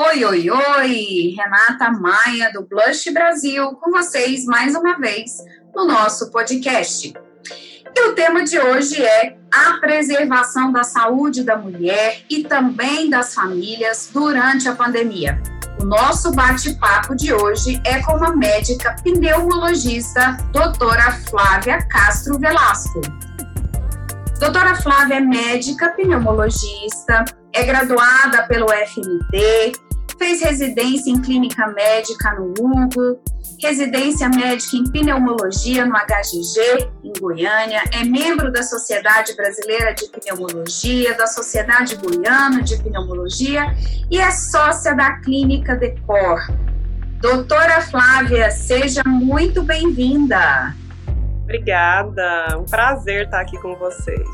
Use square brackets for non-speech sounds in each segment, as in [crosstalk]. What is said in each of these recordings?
Oi, oi, oi! Renata Maia, do Blush Brasil, com vocês mais uma vez no nosso podcast. E o tema de hoje é a preservação da saúde da mulher e também das famílias durante a pandemia. O nosso bate-papo de hoje é com a médica pneumologista, doutora Flávia Castro Velasco. Doutora Flávia é médica pneumologista, é graduada pelo FMT, fez residência em clínica médica no Hugo, residência médica em pneumologia no HGG, em Goiânia, é membro da Sociedade Brasileira de Pneumologia, da Sociedade Goiana de Pneumologia e é sócia da Clínica Decor. Doutora Flávia, seja muito bem-vinda. Obrigada, um prazer estar aqui com vocês.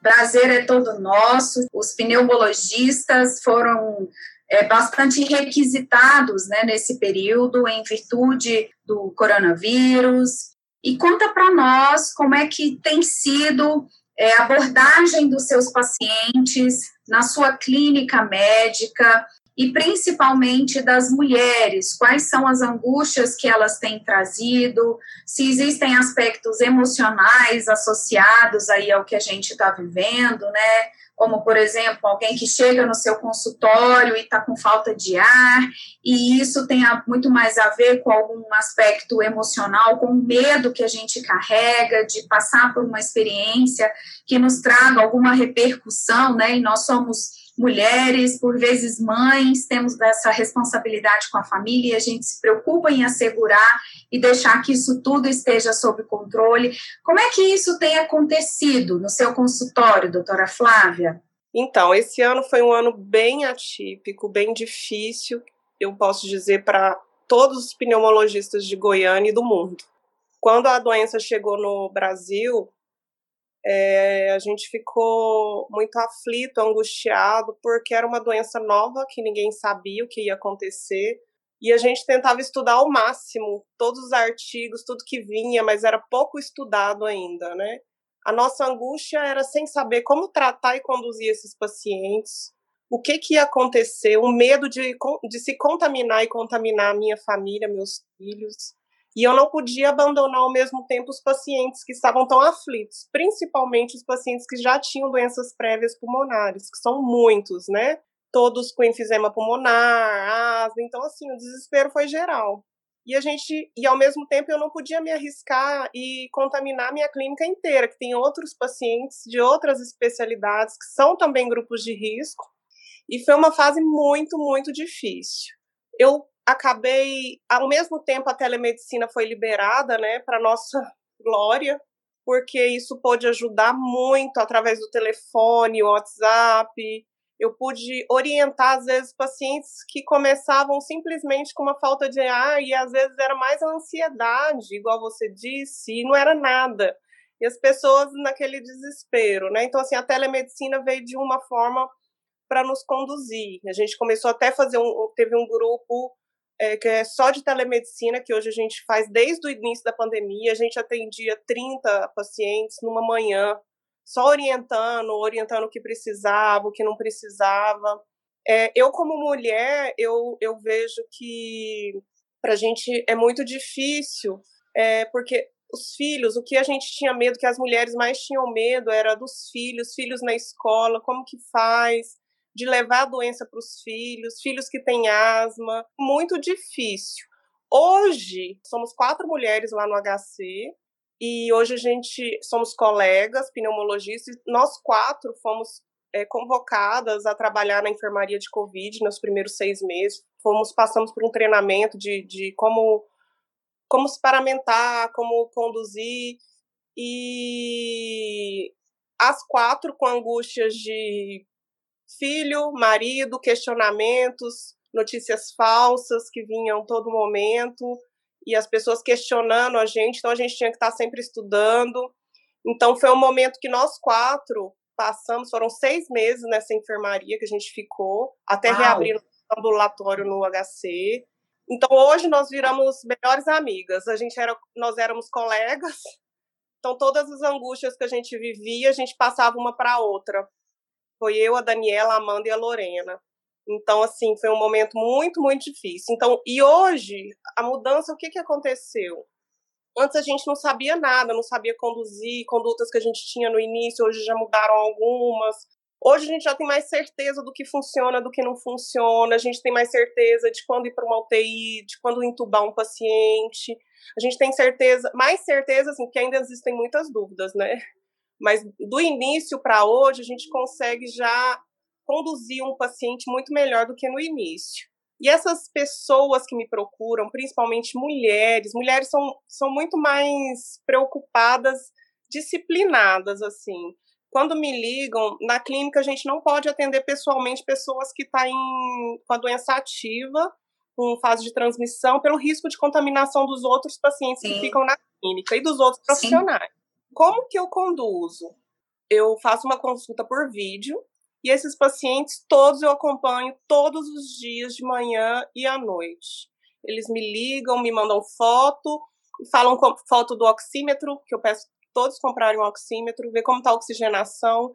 Prazer é todo nosso. Os pneumologistas foram é, bastante requisitados né, nesse período, em virtude do coronavírus. E conta para nós como é que tem sido é, a abordagem dos seus pacientes na sua clínica médica e principalmente das mulheres, quais são as angústias que elas têm trazido, se existem aspectos emocionais associados aí ao que a gente está vivendo, né? Como, por exemplo, alguém que chega no seu consultório e está com falta de ar, e isso tem muito mais a ver com algum aspecto emocional, com o medo que a gente carrega de passar por uma experiência que nos traga alguma repercussão, né? E nós somos mulheres, por vezes mães, temos essa responsabilidade com a família e a gente se preocupa em assegurar e deixar que isso tudo esteja sob controle. Como é que isso tem acontecido no seu consultório, doutora Flávia? Então, esse ano foi um ano bem atípico, bem difícil, eu posso dizer, para todos os pneumologistas de Goiânia e do mundo. Quando a doença chegou no Brasil, é, a gente ficou muito aflito, angustiado, porque era uma doença nova que ninguém sabia o que ia acontecer. E a gente tentava estudar ao máximo todos os artigos, tudo que vinha, mas era pouco estudado ainda, né? A nossa angústia era sem saber como tratar e conduzir esses pacientes, o que, que ia acontecer, o medo de, de se contaminar e contaminar a minha família, meus filhos. E eu não podia abandonar ao mesmo tempo os pacientes que estavam tão aflitos, principalmente os pacientes que já tinham doenças prévias pulmonares, que são muitos, né? Todos com enfisema pulmonar, asma, então assim, o desespero foi geral. E a gente, e ao mesmo tempo eu não podia me arriscar e contaminar minha clínica inteira, que tem outros pacientes de outras especialidades que são também grupos de risco. E foi uma fase muito, muito difícil. Eu acabei, ao mesmo tempo, a telemedicina foi liberada, né, para nossa [laughs] glória, porque isso pôde ajudar muito através do telefone, WhatsApp. Eu pude orientar, às vezes, pacientes que começavam simplesmente com uma falta de ar e às vezes era mais a ansiedade, igual você disse, e não era nada. E as pessoas naquele desespero, né? Então, assim, a telemedicina veio de uma forma para nos conduzir. A gente começou até a fazer um, teve um grupo é, que é só de telemedicina, que hoje a gente faz desde o início da pandemia. A gente atendia 30 pacientes numa manhã, só orientando, orientando o que precisava, o que não precisava. É, eu, como mulher, eu, eu vejo que para a gente é muito difícil, é, porque os filhos, o que a gente tinha medo, que as mulheres mais tinham medo, era dos filhos, filhos na escola, como que faz, de levar a doença para os filhos, filhos que têm asma, muito difícil. Hoje, somos quatro mulheres lá no HC, e hoje a gente somos colegas, pneumologistas, nós quatro fomos é, convocadas a trabalhar na enfermaria de Covid nos primeiros seis meses. Fomos, passamos por um treinamento de, de como, como se paramentar, como conduzir, e as quatro com angústias de filho, marido, questionamentos, notícias falsas que vinham todo momento e as pessoas questionando a gente, então a gente tinha que estar sempre estudando. Então foi um momento que nós quatro passamos, foram seis meses nessa enfermaria que a gente ficou, até Uau. reabrir o ambulatório no HC. Então hoje nós viramos melhores amigas. A gente era, nós éramos colegas. Então todas as angústias que a gente vivia, a gente passava uma para outra. Foi eu, a Daniela, a Amanda e a Lorena. Então, assim, foi um momento muito, muito difícil. Então, e hoje, a mudança, o que, que aconteceu? Antes a gente não sabia nada, não sabia conduzir, condutas que a gente tinha no início, hoje já mudaram algumas. Hoje a gente já tem mais certeza do que funciona, do que não funciona, a gente tem mais certeza de quando ir para uma UTI, de quando entubar um paciente. A gente tem certeza, mais certeza, assim, que ainda existem muitas dúvidas, né? Mas do início para hoje, a gente consegue já conduzir um paciente muito melhor do que no início. E essas pessoas que me procuram, principalmente mulheres, mulheres são, são muito mais preocupadas, disciplinadas, assim. Quando me ligam, na clínica a gente não pode atender pessoalmente pessoas que estão tá com a doença ativa, com fase de transmissão, pelo risco de contaminação dos outros pacientes Sim. que ficam na clínica e dos outros profissionais. Sim. Como que eu conduzo? Eu faço uma consulta por vídeo, e esses pacientes, todos eu acompanho todos os dias, de manhã e à noite. Eles me ligam, me mandam foto, falam com foto do oxímetro, que eu peço todos comprarem um oxímetro, ver como está a oxigenação,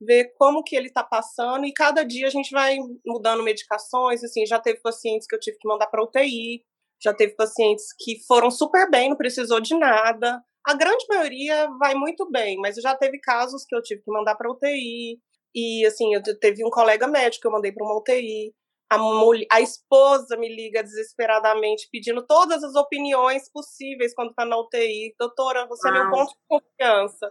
ver como que ele está passando, e cada dia a gente vai mudando medicações, assim, já teve pacientes que eu tive que mandar para UTI, já teve pacientes que foram super bem, não precisou de nada. A grande maioria vai muito bem, mas já teve casos que eu tive que mandar para UTI, e, assim, eu teve um colega médico que eu mandei para uma UTI. A, mulher, a esposa me liga desesperadamente pedindo todas as opiniões possíveis quando está na UTI. Doutora, você é meu ponto de confiança.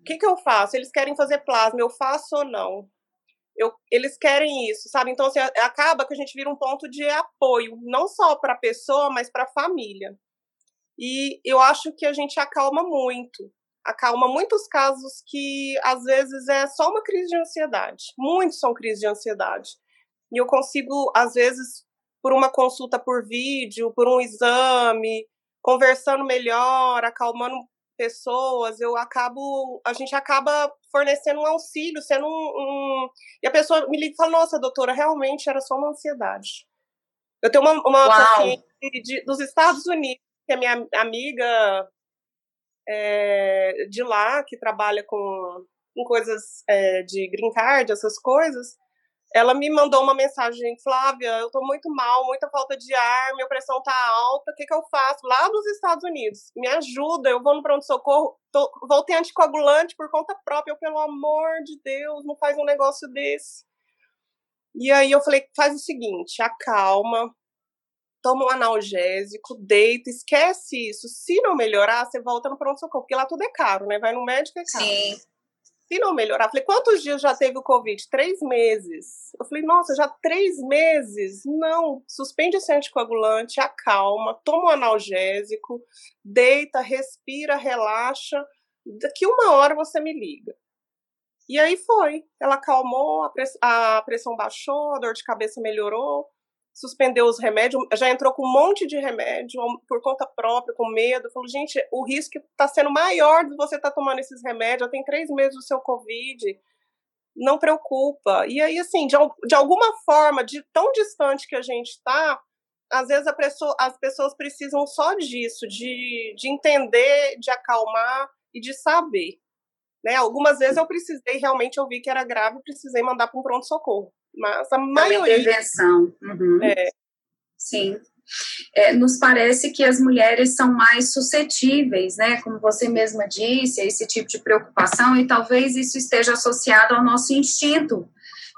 O que, que eu faço? Eles querem fazer plasma, eu faço ou não? Eu, eles querem isso, sabe? Então, assim, acaba que a gente vira um ponto de apoio, não só para a pessoa, mas para a família. E eu acho que a gente acalma muito acalma muitos casos que às vezes é só uma crise de ansiedade. Muitos são crises de ansiedade. E eu consigo, às vezes, por uma consulta por vídeo, por um exame, conversando melhor, acalmando pessoas, eu acabo, a gente acaba fornecendo um auxílio, sendo um, um... e a pessoa me liga e fala, nossa, doutora, realmente era só uma ansiedade. Eu tenho uma, uma paciente de, dos Estados Unidos, que é minha amiga é, de lá, que trabalha com, com coisas é, de green card, essas coisas, ela me mandou uma mensagem, Flávia, eu tô muito mal, muita falta de ar, minha pressão tá alta, o que que eu faço? Lá dos Estados Unidos, me ajuda, eu vou no pronto-socorro, vou ter anticoagulante por conta própria, eu, pelo amor de Deus, não faz um negócio desse. E aí eu falei, faz o seguinte, acalma, toma um analgésico, deita, esquece isso. Se não melhorar, você volta no pronto-socorro, porque lá tudo é caro, né? Vai no médico, é caro. Sim. Se não melhorar, falei, quantos dias já teve o Covid? Três meses. Eu falei, nossa, já três meses? Não, suspende esse anticoagulante, acalma, toma um analgésico, deita, respira, relaxa. Daqui uma hora você me liga. E aí foi. Ela acalmou, a pressão baixou, a dor de cabeça melhorou suspendeu os remédios, já entrou com um monte de remédio por conta própria, com medo. Falou, gente, o risco está sendo maior de você estar tá tomando esses remédios. Já tem três meses do seu Covid. Não preocupa. E aí, assim, de, de alguma forma, de tão distante que a gente está, às vezes pessoa, as pessoas precisam só disso, de, de entender, de acalmar e de saber. Né? Algumas vezes eu precisei, realmente eu vi que era grave, precisei mandar para um pronto-socorro mas a maioria... intervenção. Uhum. É. Sim. É, nos parece que as mulheres são mais suscetíveis, né, como você mesma disse, a esse tipo de preocupação, e talvez isso esteja associado ao nosso instinto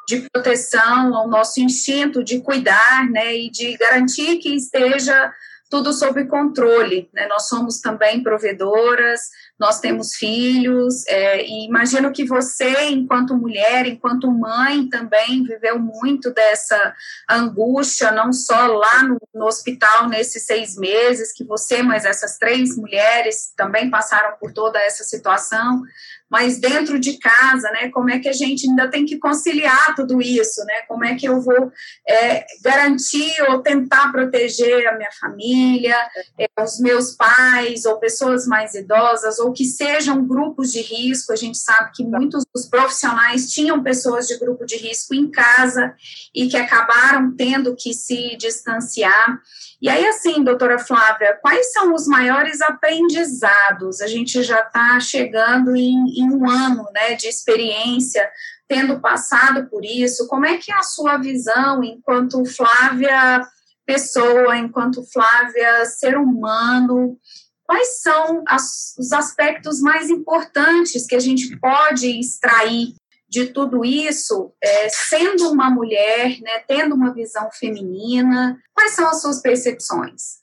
de proteção, ao nosso instinto de cuidar, né, e de garantir que esteja tudo sob controle. Né? Nós somos também provedoras, nós temos filhos, é, e imagino que você, enquanto mulher, enquanto mãe, também viveu muito dessa angústia, não só lá no, no hospital nesses seis meses, que você, mas essas três mulheres também passaram por toda essa situação, mas dentro de casa, né, como é que a gente ainda tem que conciliar tudo isso, né, como é que eu vou é, garantir ou tentar proteger a minha família, é, os meus pais, ou pessoas mais idosas, ou que sejam grupos de risco, a gente sabe que muitos dos profissionais tinham pessoas de grupo de risco em casa e que acabaram tendo que se distanciar, e aí, assim, doutora Flávia, quais são os maiores aprendizados? A gente já está chegando em, em um ano né, de experiência, tendo passado por isso, como é que é a sua visão enquanto Flávia pessoa, enquanto Flávia ser humano, quais são as, os aspectos mais importantes que a gente pode extrair de tudo isso, é, sendo uma mulher, né, tendo uma visão feminina, quais são as suas percepções?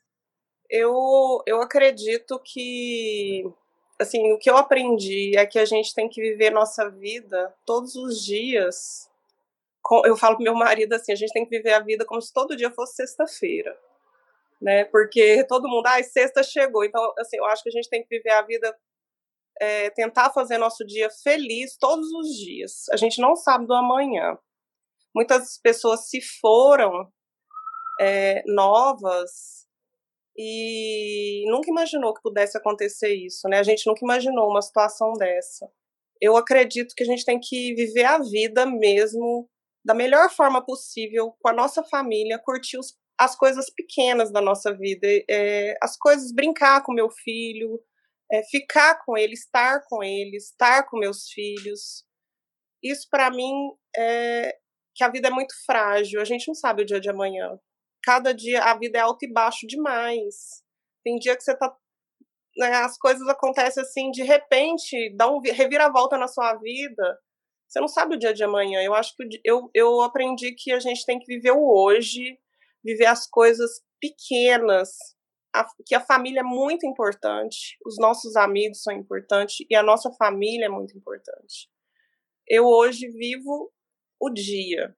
Eu, eu acredito que assim, o que eu aprendi é que a gente tem que viver nossa vida todos os dias. Eu falo pro meu marido assim, a gente tem que viver a vida como se todo dia fosse sexta-feira, né? Porque todo mundo, ah, sexta chegou. Então, assim, eu acho que a gente tem que viver a vida, é, tentar fazer nosso dia feliz todos os dias. A gente não sabe do amanhã. Muitas pessoas se foram é, novas e nunca imaginou que pudesse acontecer isso, né? A gente nunca imaginou uma situação dessa. Eu acredito que a gente tem que viver a vida mesmo da melhor forma possível com a nossa família, curtir os, as coisas pequenas da nossa vida, é, as coisas, brincar com meu filho, é, ficar com ele, estar com ele, estar com meus filhos. Isso para mim é que a vida é muito frágil, a gente não sabe o dia de amanhã cada dia a vida é alto e baixo demais. Tem dia que você tá. Né, as coisas acontecem assim, de repente, dá um reviravolta na sua vida. Você não sabe o dia de amanhã. Eu acho que eu, eu aprendi que a gente tem que viver o hoje, viver as coisas pequenas, a, que a família é muito importante, os nossos amigos são importantes e a nossa família é muito importante. Eu hoje vivo o dia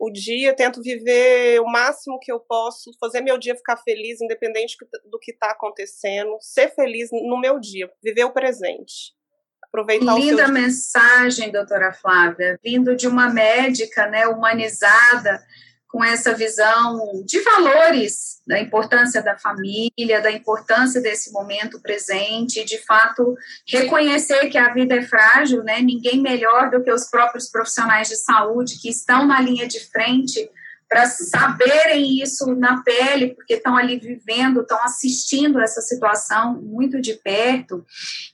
o dia, tento viver o máximo que eu posso, fazer meu dia ficar feliz, independente do que está acontecendo, ser feliz no meu dia, viver o presente. Aproveitar Linda mensagem, doutora Flávia, vindo de uma médica né, humanizada, com essa visão de valores, da importância da família, da importância desse momento presente, de fato reconhecer que a vida é frágil, né? Ninguém melhor do que os próprios profissionais de saúde que estão na linha de frente para saberem isso na pele, porque estão ali vivendo, estão assistindo essa situação muito de perto.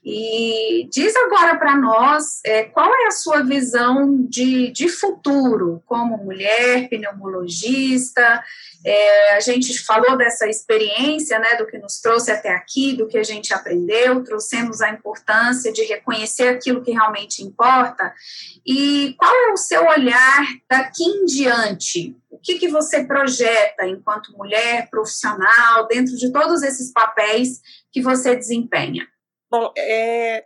E diz agora para nós é, qual é a sua visão de, de futuro como mulher, pneumologista. É, a gente falou dessa experiência, né, do que nos trouxe até aqui, do que a gente aprendeu, trouxemos a importância de reconhecer aquilo que realmente importa. E qual é o seu olhar daqui em diante? Que, que você projeta enquanto mulher profissional, dentro de todos esses papéis que você desempenha? Bom, é,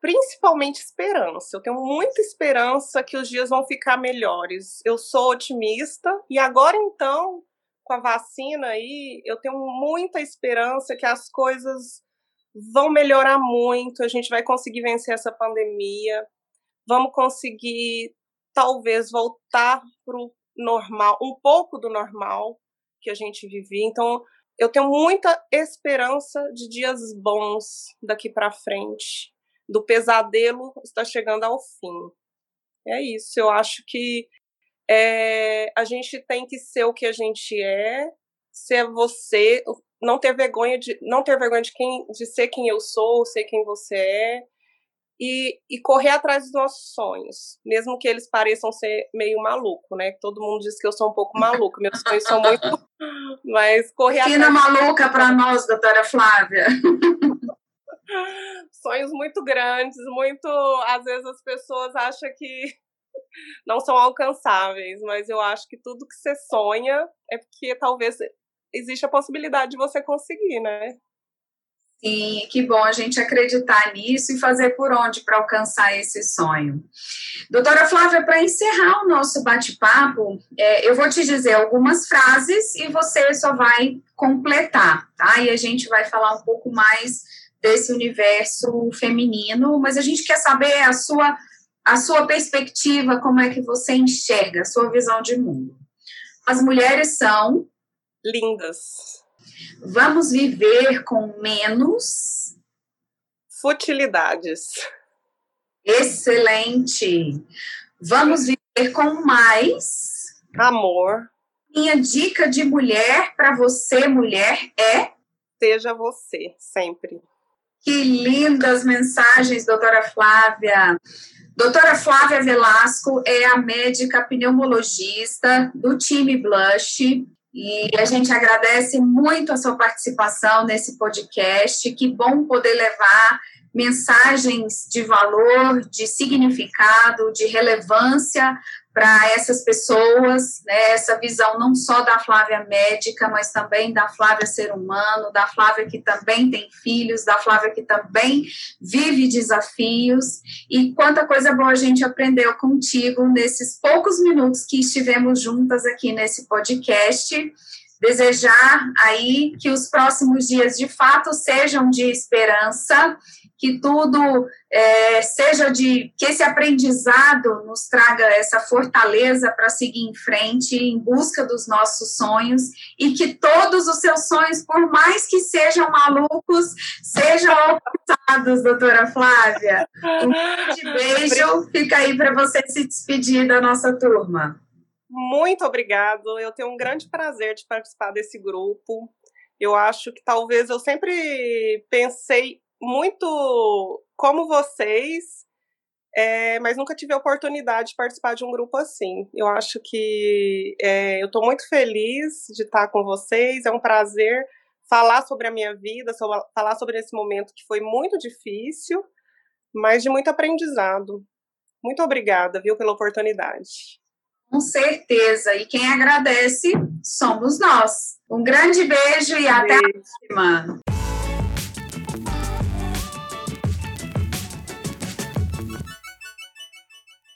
principalmente esperança. Eu tenho muita esperança que os dias vão ficar melhores. Eu sou otimista e agora então, com a vacina aí, eu tenho muita esperança que as coisas vão melhorar muito, a gente vai conseguir vencer essa pandemia, vamos conseguir talvez voltar para o normal, um pouco do normal que a gente vivia. Então, eu tenho muita esperança de dias bons daqui para frente. Do pesadelo está chegando ao fim. É isso. Eu acho que é, a gente tem que ser o que a gente é, ser você, não ter vergonha de não ter vergonha de quem de ser quem eu sou, ser quem você é e, e, correr atrás dos nossos sonhos, mesmo que eles pareçam ser meio maluco, né? Todo mundo diz que eu sou um pouco maluco, meus sonhos são muito. [laughs] Mas correr Fina atrás. maluca para nós, doutora Flávia. [laughs] sonhos muito grandes, muito. Às vezes as pessoas acham que [laughs] não são alcançáveis, mas eu acho que tudo que você sonha é porque talvez existe a possibilidade de você conseguir, né? Sim, que bom a gente acreditar nisso e fazer por onde para alcançar esse sonho. Doutora Flávia, para encerrar o nosso bate-papo, é, eu vou te dizer algumas frases e você só vai completar, tá? E a gente vai falar um pouco mais desse universo feminino, mas a gente quer saber a sua, a sua perspectiva, como é que você enxerga, a sua visão de mundo. As mulheres são lindas Vamos viver com menos futilidades. Excelente. Vamos viver com mais amor. Minha dica de mulher para você, mulher, é seja você sempre. Que lindas mensagens, doutora Flávia. Doutora Flávia Velasco é a médica pneumologista do time Blush e a gente agradece muito a sua participação nesse podcast. Que bom poder levar mensagens de valor, de significado, de relevância para essas pessoas, né, essa visão não só da Flávia médica, mas também da Flávia ser humano, da Flávia que também tem filhos, da Flávia que também vive desafios. E quanta coisa boa a gente aprendeu contigo nesses poucos minutos que estivemos juntas aqui nesse podcast desejar aí que os próximos dias de fato sejam de esperança que tudo é, seja de que esse aprendizado nos traga essa fortaleza para seguir em frente em busca dos nossos sonhos e que todos os seus sonhos, por mais que sejam malucos, sejam alcançados, doutora Flávia. Um grande [laughs] beijo, fica aí para você se despedir da nossa turma. Muito obrigado. Eu tenho um grande prazer de participar desse grupo. Eu acho que talvez eu sempre pensei muito como vocês, é, mas nunca tive a oportunidade de participar de um grupo assim. Eu acho que é, eu estou muito feliz de estar com vocês, é um prazer falar sobre a minha vida, sobre, falar sobre esse momento que foi muito difícil, mas de muito aprendizado. Muito obrigada, viu, pela oportunidade. Com certeza. E quem agradece somos nós. Um grande beijo e beijo. até a próxima.